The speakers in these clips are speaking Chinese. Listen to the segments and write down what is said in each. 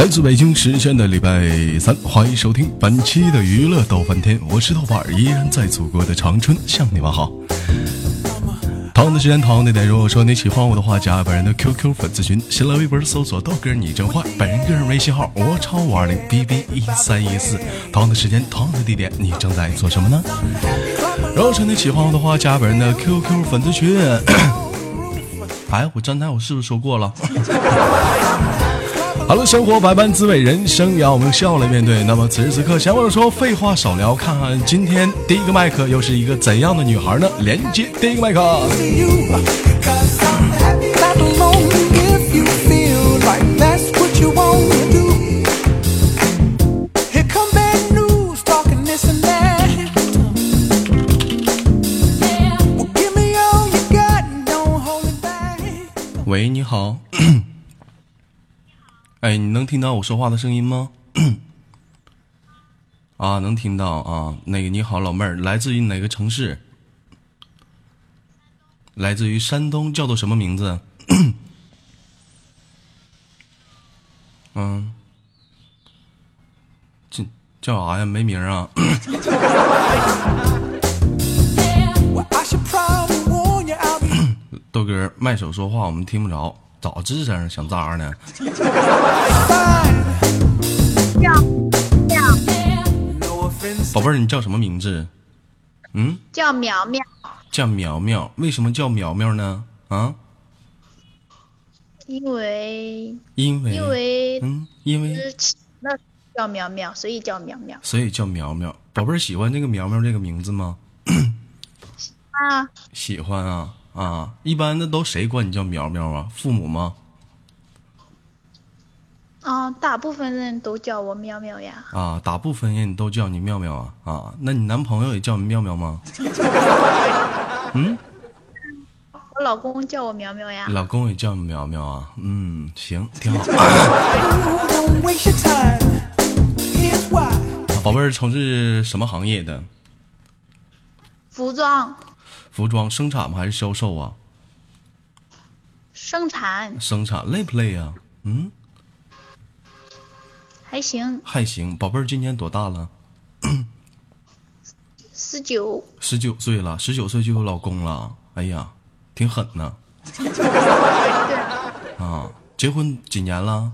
来自北京时间的礼拜三，欢迎收听本期的娱乐逗翻天，我是豆瓣儿，依然在祖国的长春向你们好。同样的时间，同样的点，如果说你喜欢我的话，加本人的 QQ 粉丝群，新浪微博搜索豆哥你真坏，本人个人微信号我超五二零 B B 一三一四。同样的时间，同样的地点，你正在做什么呢？如果说你喜欢我的话，加本人的 QQ 粉丝群。哎，我刚才我是不是说过了？好了，生活百般滋味，人生要我们笑来面对。那么此时此刻，想我说，废话少聊，看看今天第一个麦克又是一个怎样的女孩呢？连接第一个麦克。喂，你好。哎，你能听到我说话的声音吗？啊，能听到啊。那个你好，老妹儿，来自于哪个城市？来自于山东，叫做什么名字？嗯，这叫啥呀？没名啊。豆哥，麦手说话我们听不着，咋吱声？想咋呢？宝贝儿，你叫什么名字？嗯，叫苗苗。叫苗苗，为什么叫苗苗呢？啊？因为因为因为嗯，因为那叫苗苗，所以叫苗苗。所以叫苗苗。宝贝儿喜欢这个苗苗这个名字吗？喜欢啊，喜欢啊啊！一般的都谁管你叫苗苗啊？父母吗？啊，大部分人都叫我苗苗呀。啊，大部分人都叫你苗苗啊啊！那你男朋友也叫你苗苗吗？嗯，我老公叫我苗苗呀。老公也叫你苗苗啊？嗯，行，挺好。宝贝儿从事什么行业的？服装服装生产吗？还是销售啊？生产生产累不累呀、嗯，还行，还行。宝贝儿今年多大了？十九，十九岁了，十九岁就有老公了。哎呀，挺狠呢。啊，结婚几年了？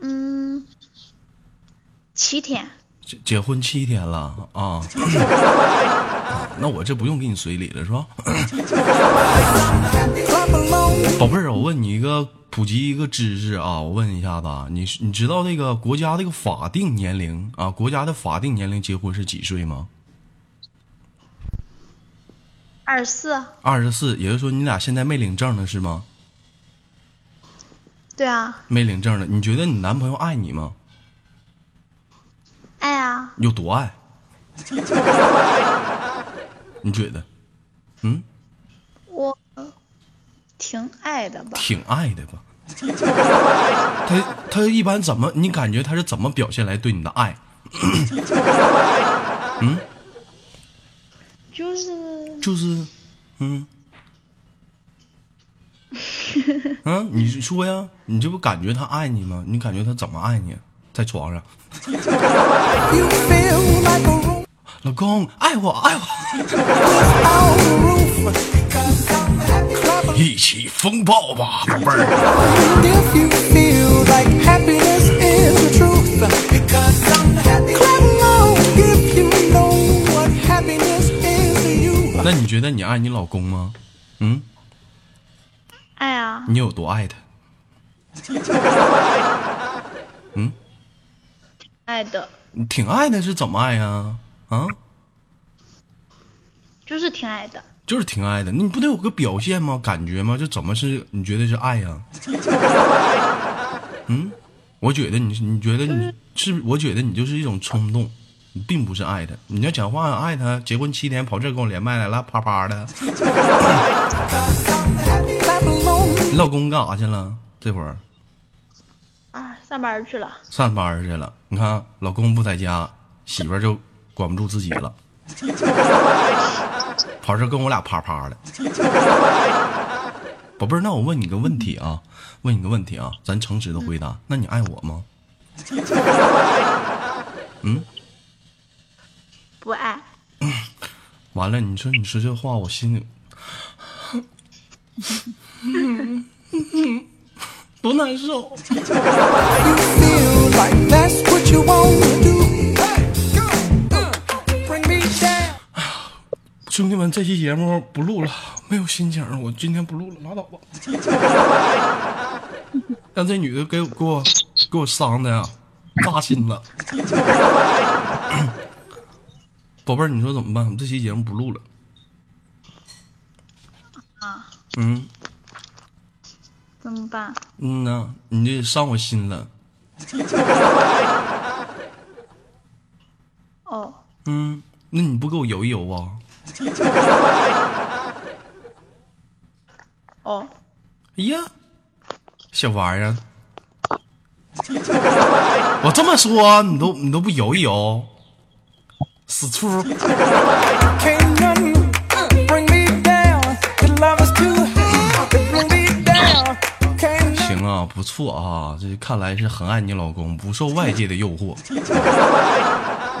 嗯，七天。结结婚七天了啊。那我这不用给你随礼了是吧？宝贝儿，我问你一个普及一个知识啊，我问一下子啊，你你知道这个国家这个法定年龄啊，国家的法定年龄结婚是几岁吗？二十四，二十四，也就是说你俩现在没领证呢是吗？对啊，没领证呢，你觉得你男朋友爱你吗？爱啊，有多爱？你觉得？嗯，我挺爱的吧。挺爱的吧？他他一般怎么？你感觉他是怎么表现来对你的爱？嗯，就是就是，嗯，嗯，你说呀，你这不感觉他爱你吗？你感觉他怎么爱你？在床上，老公爱我爱我，一起风暴吧，宝贝儿。那你觉得你爱你老公吗？嗯，爱啊，你有多爱他？嗯，爱的，你挺爱的，是怎么爱呀？啊，就是挺爱的。就是挺爱的，你不得有个表现吗？感觉吗？这怎么是？你觉得是爱呀？嗯，我觉得你，你觉得你是？我觉得你就是一种冲动，你并不是爱他。你要讲话爱他，结婚七天跑这跟我连麦来了，啪啪的。你 老公干啥去了？这会儿啊，上班去了。上班去了。你看，老公不在家，媳妇儿就管不住自己了，跑这儿跟我俩啪啪的。宝贝儿，那我问你个问题啊，问你个问题啊，咱诚实的回答，那你爱我吗？嗯，不爱。完了，你说你说这话，我心里，多难受。兄弟们，这期节目不录了，没有心情，我今天不录了，拉倒吧。让这女的给我给我给我伤的呀，扎心了。宝贝儿，你说怎么办？这期节目不录了。啊，嗯怎么办？嗯呐，你这伤我心了。哦，嗯，那你不给我游一游啊？哦，哎呀，小玩意儿，我这么说你都你都不游一游，死粗！Can't none bring me down. Your love is too high to bring me down. Can't none 行啊，不错啊，这看来是很爱你老公，不受外界的诱惑。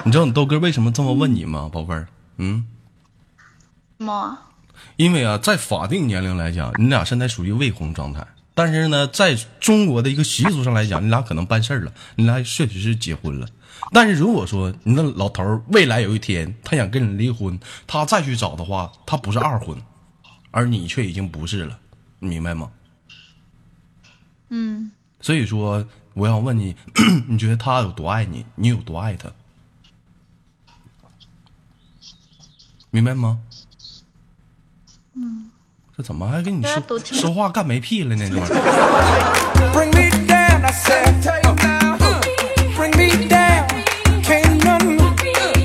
你知道你豆哥为什么这么问你吗，宝贝儿？嗯，什么？因为啊，在法定年龄来讲，你俩现在属于未婚状态。但是呢，在中国的一个习俗上来讲，你俩可能办事儿了，你俩确实是结婚了。但是如果说你那老头儿未来有一天他想跟你离婚，他再去找的话，他不是二婚，而你却已经不是了，你明白吗？嗯，所以说，我想问你，你觉得他有多爱你？你有多爱他？明白吗？嗯，这怎么还跟你说说话干没屁了呢？这玩意儿，bring me down. I said, bring me down. Can't none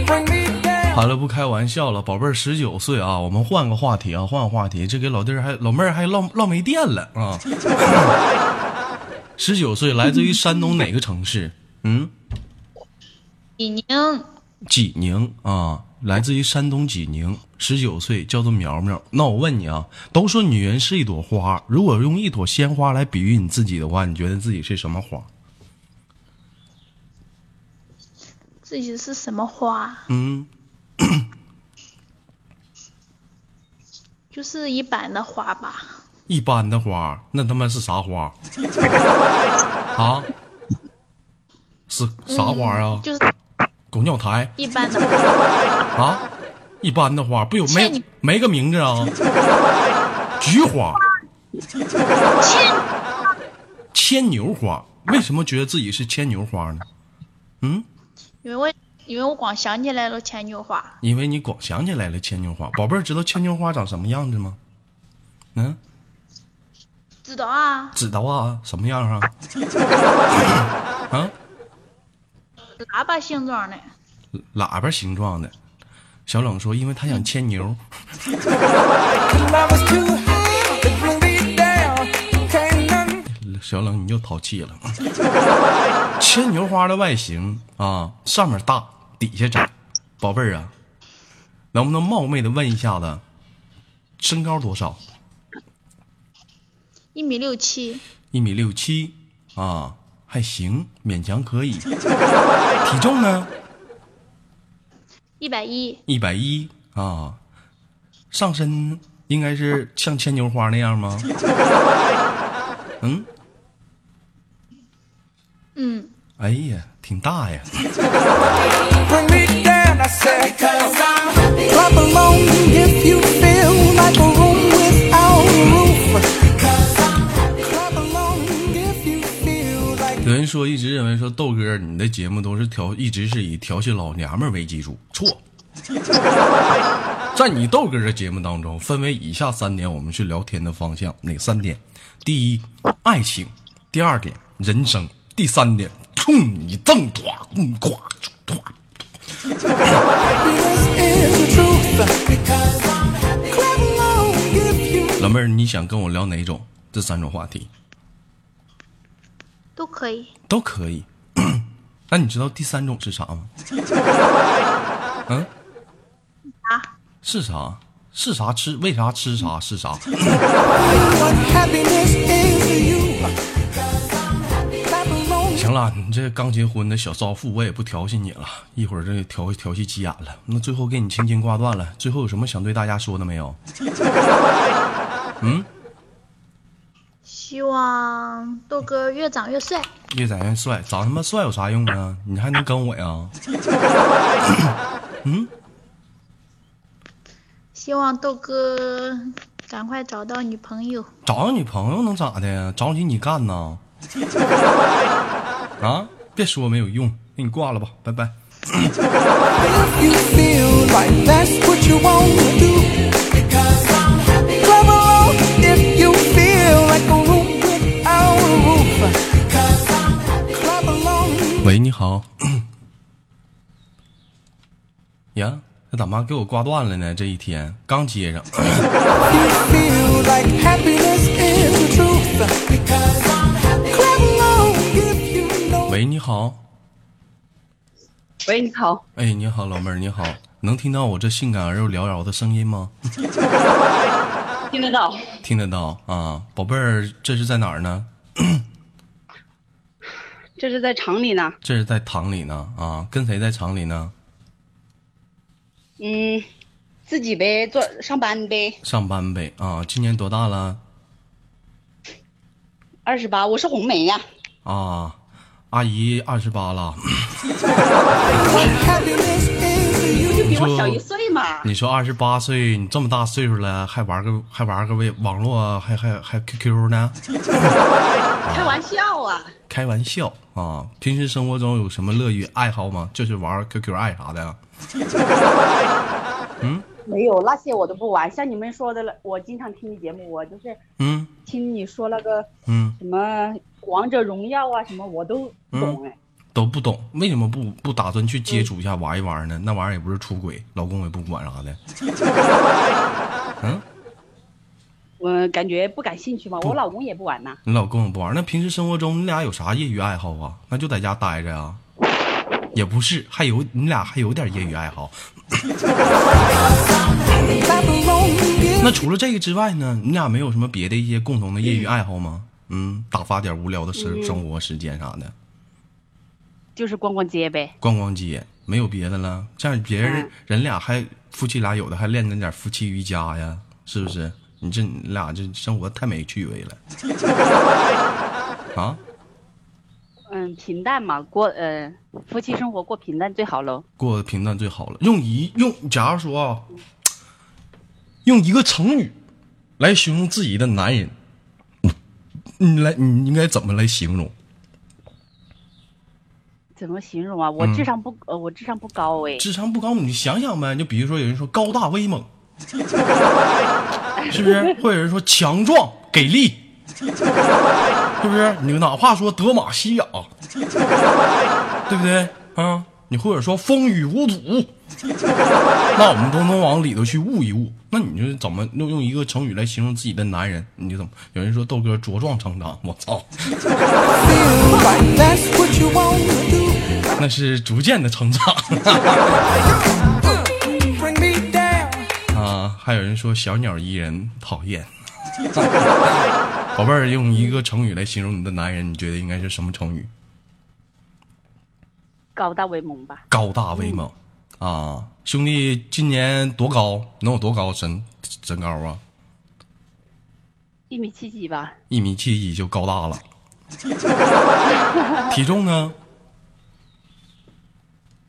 bring me down. 好了，不开玩笑了，宝贝儿，十九岁啊，我们换个话题啊，换个话题，这给老弟儿还老妹儿还唠唠没电了啊。十九岁，来自于山东哪个城市？嗯，济宁，济宁啊，来自于山东济宁，十九岁，叫做苗苗。那我问你啊，都说女人是一朵花，如果用一朵鲜花来比喻你自己的话，你觉得自己是什么花？自己是什么花？嗯，就是一般的花吧。一般的花，那他妈是啥花？啊？是啥花啊？就是狗尿苔一般的花。啊？一般的花不有没没个名字啊？菊花、牵牵牛花，为什么觉得自己是牵牛花呢？嗯，因为我因为我光想起来了牵牛花，因为你光想起来了牵牛花。宝贝儿，知道牵牛花长什么样子吗？嗯，知道啊，知道啊，什么样啊？啊，喇叭形状的。喇叭形状的。小冷说，因为他想牵牛。小冷，你又淘气了。牵牛花的外形啊，上面大，底下窄。宝贝儿啊，能不能冒昧的问一下子，身高多少？一米六七，一米六七啊，还行，勉强可以。体重呢？一百一，一百一啊，上身应该是像牵牛花那样吗？嗯，嗯，哎呀，挺大呀。说一直认为说豆哥你的节目都是调一直是以调戏老娘们为基础，错。在你豆哥的节目当中，分为以下三点，我们去聊天的方向。哪三点？第一，爱情；第二点，人生；第三点，冲你正唰嗯咵唰。this is the truth. Clap along if you 老妹儿，你想跟我聊哪种？这三种话题都可以。都可以。那你知道第三种是啥吗？嗯，啊，是啥？是啥吃，为啥吃啥 是啥。行了，你这刚结婚的小少妇，我也不调戏你了。一会儿这调调戏急眼了，那最后给你轻轻挂断了。最后有什么想对大家说的没有？希望豆哥越长越帅。越长越帅，长他妈帅有啥用啊？你还能跟我呀？嗯希望豆哥赶快找到女朋友。找到女朋友能咋的呀？找你你干呐？啊！别说没有用，那你挂了吧，拜拜。呀，这咋妈给我挂断了呢？这一天刚接上。喂，你好。喂，你好，哎，你好，老妹儿，你好，能听到我这性感而又缭绕的声音吗？听得到？听得到啊，宝贝儿，这是在哪儿呢？这是在厂里呢。这是在厂里呢啊，跟谁在厂里呢？嗯，自己呗，做上班呗。上班呗啊，今年多大了？二十八，我是红梅呀。啊，阿姨二十八了。就比我小一岁嘛。你说二十八岁，你这么大岁数了，还玩个还玩个微网络，还还还 QQ 呢？开玩笑啊！开玩笑啊！平时生活中有什么乐于爱好吗？就是玩 QQ 爱啥的 嗯？没有那些我都不玩，像你们说的了，我经常听你节目，我就是嗯听你说那个嗯，什么王者荣耀啊什么，我都不懂哎。都不懂，为什么不不打算去接触一下玩一玩呢？那玩意儿也不是出轨，老公也不管啥的。嗯，我感觉不感兴趣嘛，我老公也不玩呐。你老公也不玩，那平时生活中你俩有啥业余爱好啊？那就在家待着啊？也不是，还有你俩还有点业余爱好。那除了这个之外呢，你俩没有什么别的一些共同的业余爱好吗？嗯，打发点无聊的生生活时间啥的，就是逛逛街呗。逛逛街，没有别的了。这样别人嗯人俩还夫妻俩有的还练着点夫妻瑜伽呀，是不是？你这你俩这生活太没趣味了。啊，嗯，平淡嘛，过呃夫妻生活过平淡最好喽。过平淡最好了。用一用，假如说啊，用一个成语来形容自己的男人，你来，你应该怎么来形容？怎么形容啊？我智商不呃，我智商不高哎。智商不高，你想想呗，就比如说有人说高大威猛，是不是？或者说强壮给力，是不是？你哪怕说德玛西亚，对不对啊？你或者说风雨无阻，那我们都能往里头去悟一悟。那你就怎么用用一个成语来形容自己的男人？你就怎么？有人说豆哥茁壮成长，我操，那是逐渐的成长。还有人说小鸟依人，讨厌。宝贝儿，用一个成语来形容你的男人，你觉得应该是什么成语？高大威猛吧？高大威猛啊！兄弟，今年多高？能有多高身身高啊？一米七几吧？一米七几就高大了。体重呢？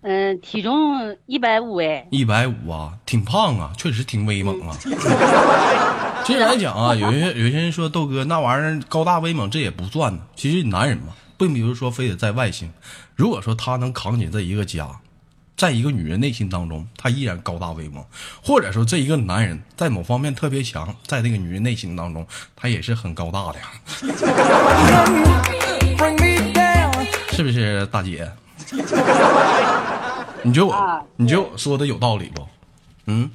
嗯，体重一百五哎。一百五啊，挺胖啊，确实挺威猛啊。其实来讲啊，有些有些人说豆哥那玩意儿高大威猛，这也不算呢。其实男人嘛，并不是说非得在外形。如果说他能扛起这一个家，在一个女人内心当中，他依然高大威猛；或者说这一个男人在某方面特别强，在这个女人内心当中，他也是很高大的. 是不是，大姐？你觉得我，啊你觉得我说的有道理不？嗯。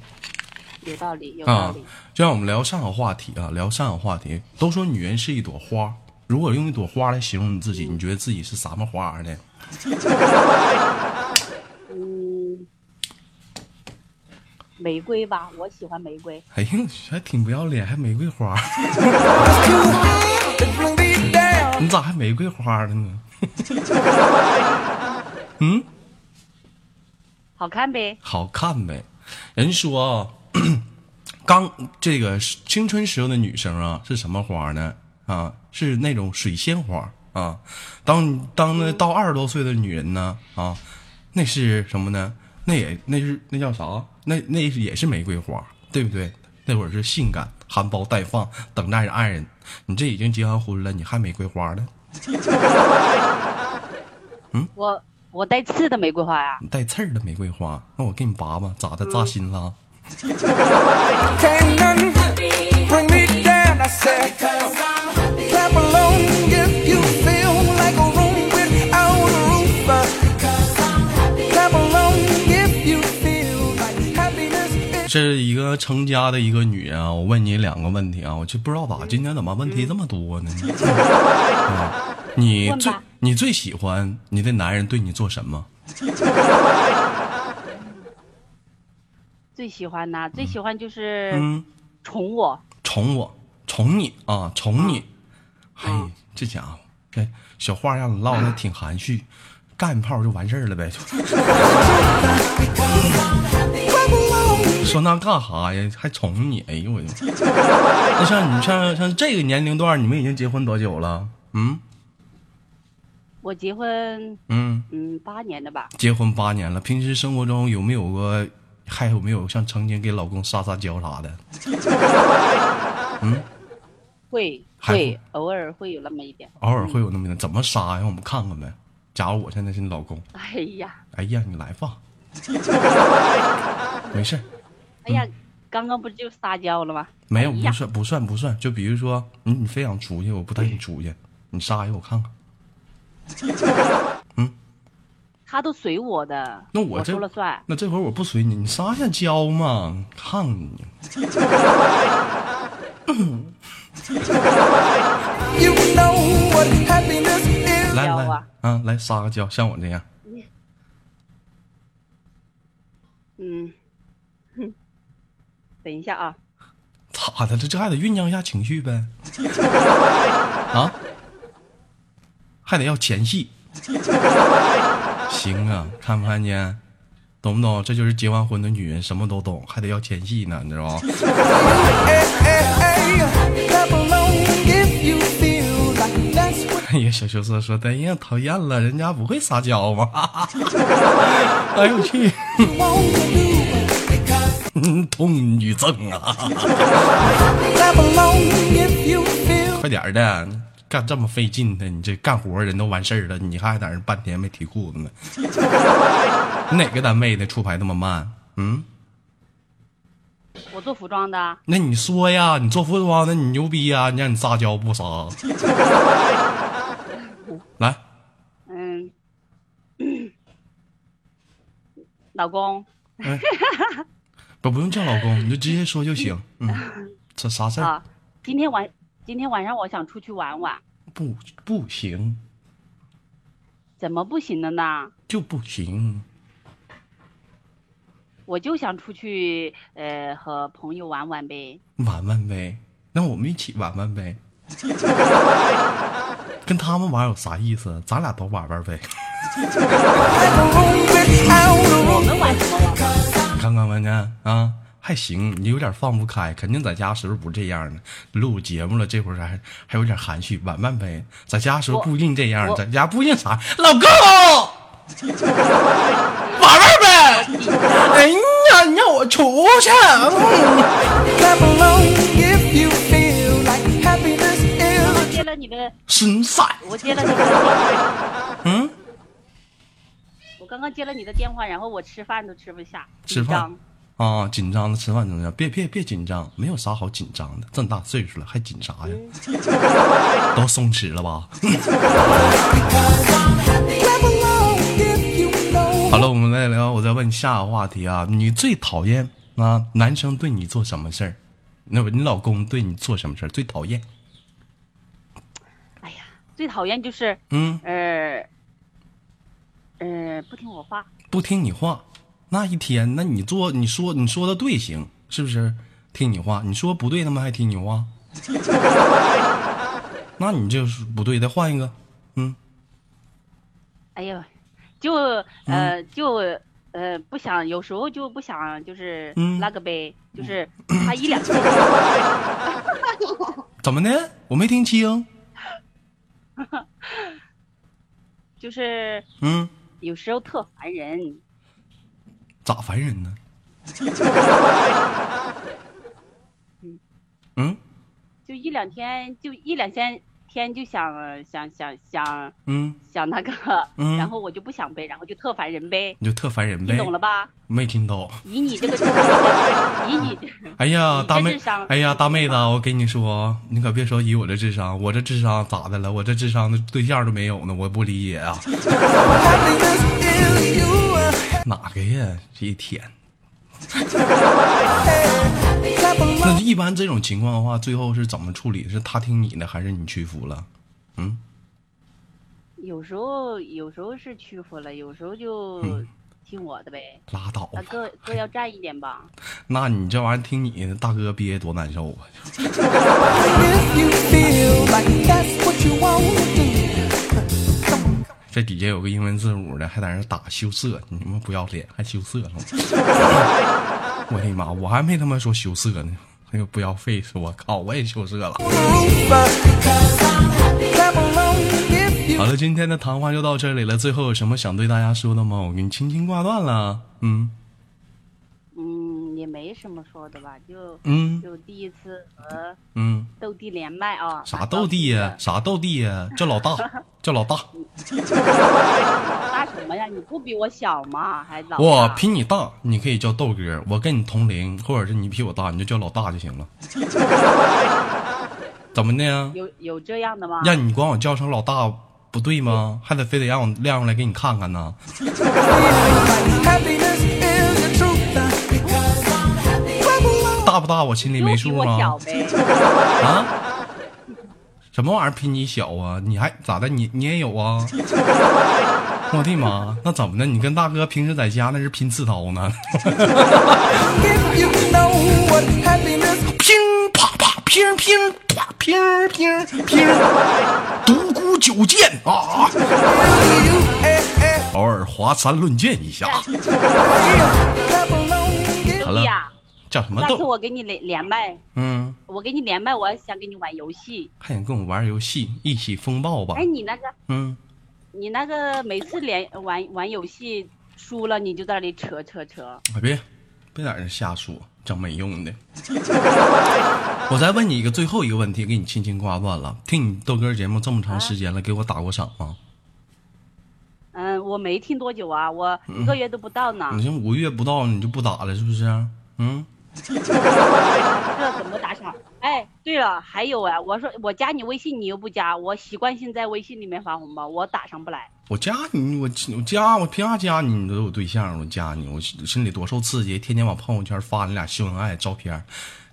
有道理，有道啊理。，就让我们聊上个话题啊，聊上个话题。都说女人是一朵花，如果用一朵花来形容你自己，你觉得自己是什么花呢？嗯，玫瑰吧，我喜欢玫瑰。哎呀，还挺不要脸，还玫瑰花.你咋还玫瑰花了呢？嗯，好看呗，好看呗。人说啊，刚这个青春时候的女生啊，是什么花呢？啊，是那种水仙花啊。当当那到二十多岁的女人呢，啊，那是什么呢？那也那是那叫啥？那那也是玫瑰花，对不对？那会儿是性感、含苞待放，等待着爱人。你这已经结完婚了，你还玫瑰花呢？嗯我我带刺的玫瑰花呀、你带刺儿的玫瑰花，那我给你拔吧，咋的？扎心了 is. 是一个成家的一个女人啊，我问你两个问题啊，我就不知道咋今天怎么问题这么多呢？啊你最问吧你最喜欢你的男人对你做什么？最喜欢呐、最喜欢就是嗯，宠我。宠我，宠你啊，宠你。嘿，这家伙，这小话让你唠的挺含蓄，干一炮就完事儿了呗。说那干哈呀？还宠你？哎呦我的！那像你像像这个年龄段，你们已经结婚多久了？嗯我结婚嗯。嗯八年的吧，结婚八年了，平时生活中有没有过，还有没有像曾经给老公撒撒娇啥的？嗯会会偶尔会有那么一点。偶尔会有那么一点，怎么撒呀？让我们看看呗。假如我现在是你老公，哎呀，哎呀，你来吧，没事儿，哎呀，刚刚不就撒娇了吗？没有不算不算不算。就比如说，你你非想出去，我不带你 出去，你撒一个我看看。他都随我的，那我这说了算。那这会儿我不随你，你撒一下娇嘛，看看你。来来啊啊，来撒个娇，像我这样。嗯，哼，等一下啊，咋的这？这还得酝酿一下情绪呗。啊，还得要前戏。行啊，看不看见？懂不懂？这就是结完婚的女人，什么都懂，还得要前戏呢，你知道吗？哎呀，小羞涩说：“哎呀，讨厌了，人家不会撒娇吗？” 哎呦我去！嗯痛女症啊！快点的，干这么费劲的，你这干活人都完事儿了，你还在那半天没提裤子呢？你 哪个单位的出牌那么慢？嗯，我做服装的，那你说呀，你做服装的，你牛逼呀，你让你撒娇不撒？来，嗯，老公，不不用叫老公，你就直接说就行。嗯，这啥事儿？啊，今天晚今天晚上我想出去玩玩，不不行，怎么不行了呢？就不行。我就想出去，呃，和朋友玩玩呗。玩玩呗，那我们一起玩玩呗。跟他们玩有啥意思？咱俩都玩玩呗。clap along without a 我们玩什么玩？看看看看啊，还行，你有点放不开，肯定在家时候不这样的。录节目了，这会儿还还有点含蓄，玩玩呗。在家时候不一定这样，在家不一定啥。老公，玩玩呗。哎呀，你让我出去。接了你的，孙赛，我接了你的电话，嗯，我刚刚接了你的电话，然后我吃饭都吃不下，吃饭。啊，紧张的吃饭怎么样？别别别紧张，没有啥好紧张的，这么大岁数了还紧啥呀？都松弛了吧 好了，我们来聊，我再问下个话题啊，你最讨厌啊男生对你做什么事儿？那不你老公对你做什么事儿最讨厌？哎呀，最讨厌就是，嗯，呃，呃，不听我话。不听你话，那一天，那你做你说你说的对行，是不是？听你话，你说不对，他们还听你话。那你就是不对，再换一个。嗯，哎呀，就呃就呃不想，有时候就不想，就是嗯那个呗，就是他一两 天，怎么的？我没听清。就是嗯，有时候特烦人。咋烦人呢？嗯就一两天，就一两天天就想想想想嗯，想那个，嗯然后我就不想背，然后就特烦人呗，你就特烦人呗。你懂了吧？没听懂。以你这个智商，以你，哎呀，大妹哎呀，大妹子，我跟你说，你可别说以我这智商，我这智商咋的了？我这智商的对象都没有呢，我不理解啊。哪个呀？这一天，那一般这种情况的话，最后是怎么处理？是他听你的，还是你屈服了？嗯，有时候有时候是屈服了，有时候就嗯听我的呗。拉倒吧。那各各要占一点吧。那你这玩意儿听你的，大哥憋多难受啊！这底下有个英文字母的，还在那打羞涩，你他妈不要脸，还羞涩了。我的妈，我还没他妈说羞涩呢，那个不要 face，我靠，我也羞涩了。好了，今天的谈话就到这里了。最后有什么想对大家说的吗？我给你轻轻挂断了。嗯，没什么说的吧，就嗯就第一次和嗯，斗地连麦啊。啥蛮斗地呀、啥斗地呀、叫老大，叫老大。老大什么呀？你不比我小吗？还老？我比你大，你可以叫豆哥；我跟你同龄，或者是你比我大，你就叫老大就行了。怎么的呀？有有这样的吗？让你管我叫声老大不对吗？还得非得让我亮出来给你看看呢？大不大？我心里没数吗我小？呗。啊？什么玩意儿比你小啊？你还咋的？你你也有啊？我的妈！那怎么的？你跟大哥平时在家那是拼刺刀呢乒啪啪，乒乒啪，乒乒乒，独孤九剑啊 eh, eh, 偶尔华山论剑一下好了，呀，叫什么下次？我给你连连麦，嗯，我给你连麦，我想跟你玩游戏。还想跟我玩游戏，一起风暴吧哎，？你那个嗯，你那个每次连玩玩游戏输了，你就在那里扯扯扯。哎别别在这瞎说，整没用的。我再问你一个最后一个问题，给你轻轻挂断了。听你豆哥节目这么长时间了，给我打过赏吗？嗯，我没听多久啊，我一个月都不到呢。你这五个月不到你就不打了，是不是？嗯，这怎么打赏？哎，对了，还有啊，我说我加你微信，你又不加，我习惯性在微信里面发红包，我打上不来。我加你，我我加我凭啥加你？你都有对象，我加你，我心里多受刺激，天天往朋友圈发你俩秀恩爱照片，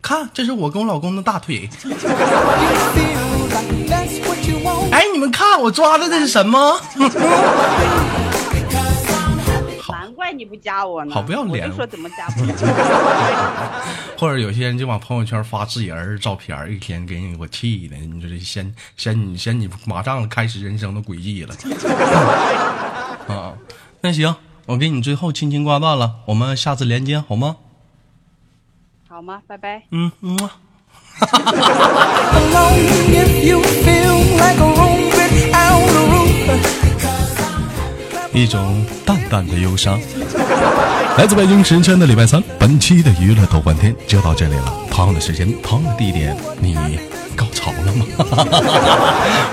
看这是我跟我老公的大腿。哎，你们看我抓的这是什么？你不加我呢。好不要脸我就说怎么加不 了。或者有些人就往朋友圈发自己儿子照片，一天给你我气的，你说这嫌嫌你嫌你马上开始人生的轨迹了。啊，那行，我给你最后轻轻挂断了，我们下次连接好吗？好吗？拜拜。嗯嗯一种淡淡的忧伤。来自北京时间的礼拜三，本期的娱乐豆瓣天就到这里了。同样的时间，同样的地点，你高潮了吗？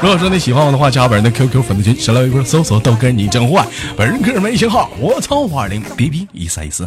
如果说你喜欢我的话，加本人的 QQ 粉丝群，新浪微博搜索豆哥你真坏，本人个人微信号我操五二零 B B 一三一四。